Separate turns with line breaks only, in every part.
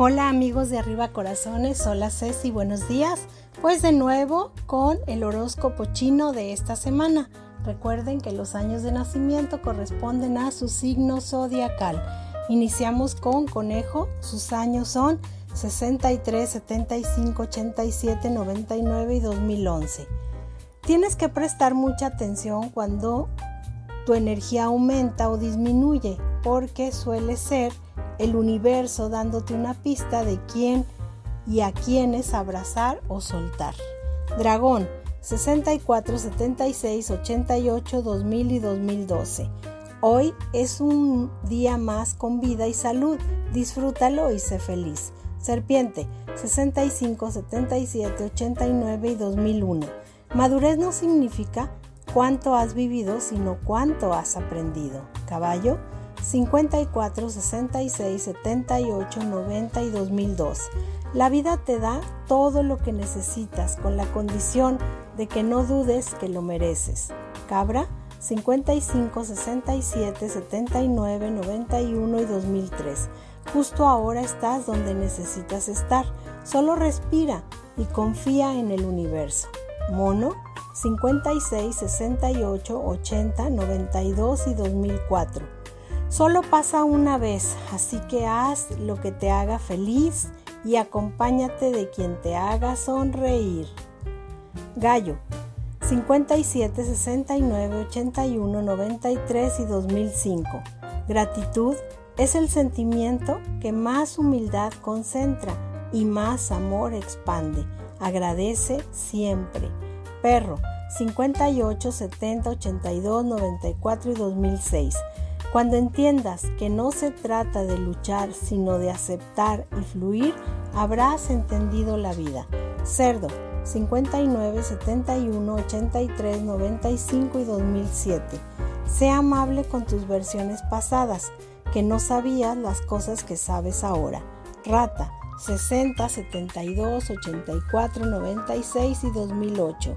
Hola amigos de Arriba Corazones, hola Ceci, buenos días. Pues de nuevo con el horóscopo chino de esta semana. Recuerden que los años de nacimiento corresponden a su signo zodiacal. Iniciamos con conejo, sus años son 63, 75, 87, 99 y 2011. Tienes que prestar mucha atención cuando tu energía aumenta o disminuye, porque suele ser el universo dándote una pista de quién y a quiénes abrazar o soltar. Dragón 64, 76, 88, 2000 y 2012. Hoy es un día más con vida y salud. Disfrútalo y sé feliz. Serpiente 65, 77, 89 y 2001. Madurez no significa cuánto has vivido, sino cuánto has aprendido. Caballo 54, 66, 78, 90 y 2002. La vida te da todo lo que necesitas con la condición de que no dudes que lo mereces. Cabra 55, 67, 79, 91 y 2003. Justo ahora estás donde necesitas estar. Solo respira y confía en el universo. Mono 56, 68, 80, 92 y 2004. Solo pasa una vez, así que haz lo que te haga feliz y acompáñate de quien te haga sonreír. Gallo 57, 69, 81, 93 y 2005. Gratitud es el sentimiento que más humildad concentra y más amor expande. Agradece siempre. Perro 58, 70, 82, 94 y 2006. Cuando entiendas que no se trata de luchar, sino de aceptar y fluir, habrás entendido la vida. Cerdo 59, 71, 83, 95 y 2007. Sé amable con tus versiones pasadas, que no sabías las cosas que sabes ahora. Rata 60, 72, 84, 96 y 2008.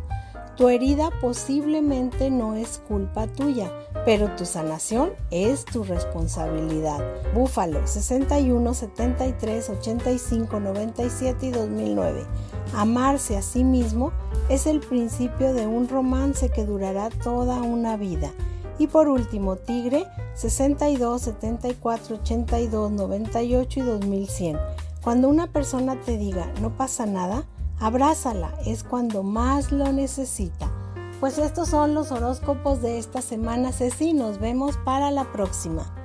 Tu herida posiblemente no es culpa tuya, pero tu sanación es tu responsabilidad. Búfalo 61, 73, 85, 97 y 2009. Amarse a sí mismo es el principio de un romance que durará toda una vida. Y por último, Tigre 62, 74, 82, 98 y 2100. Cuando una persona te diga no pasa nada, Abrázala, es cuando más lo necesita. Pues estos son los horóscopos de esta semana, Ceci. Nos vemos para la próxima.